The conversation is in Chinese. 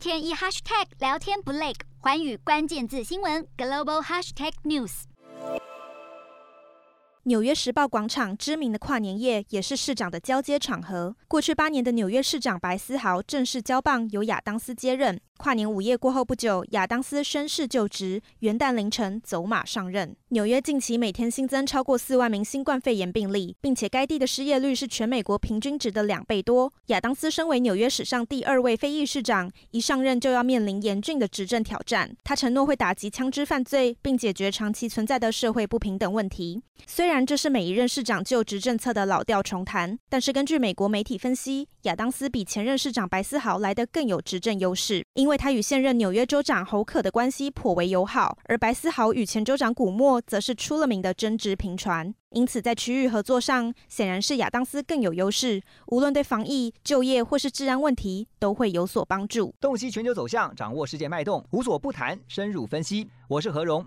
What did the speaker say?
天一 hashtag 聊天不累，环宇关键字新闻 global hashtag news。纽约时报广场知名的跨年夜也是市长的交接场合。过去八年的纽约市长白思豪正式交棒由亚当斯接任。跨年午夜过后不久，亚当斯宣誓就职，元旦凌晨走马上任。纽约近期每天新增超过四万名新冠肺炎病例，并且该地的失业率是全美国平均值的两倍多。亚当斯身为纽约史上第二位非裔市长，一上任就要面临严峻的执政挑战。他承诺会打击枪支犯罪，并解决长期存在的社会不平等问题。虽然这是每一任市长就职政策的老调重弹，但是根据美国媒体分析，亚当斯比前任市长白思豪来得更有执政优势，因为他与现任纽约州长侯可的关系颇为友好，而白思豪与前州长古默则是出了名的争执频传。因此，在区域合作上，显然是亚当斯更有优势，无论对防疫、就业或是治安问题，都会有所帮助。洞悉全球走向，掌握世界脉动，无所不谈，深入分析。我是何荣。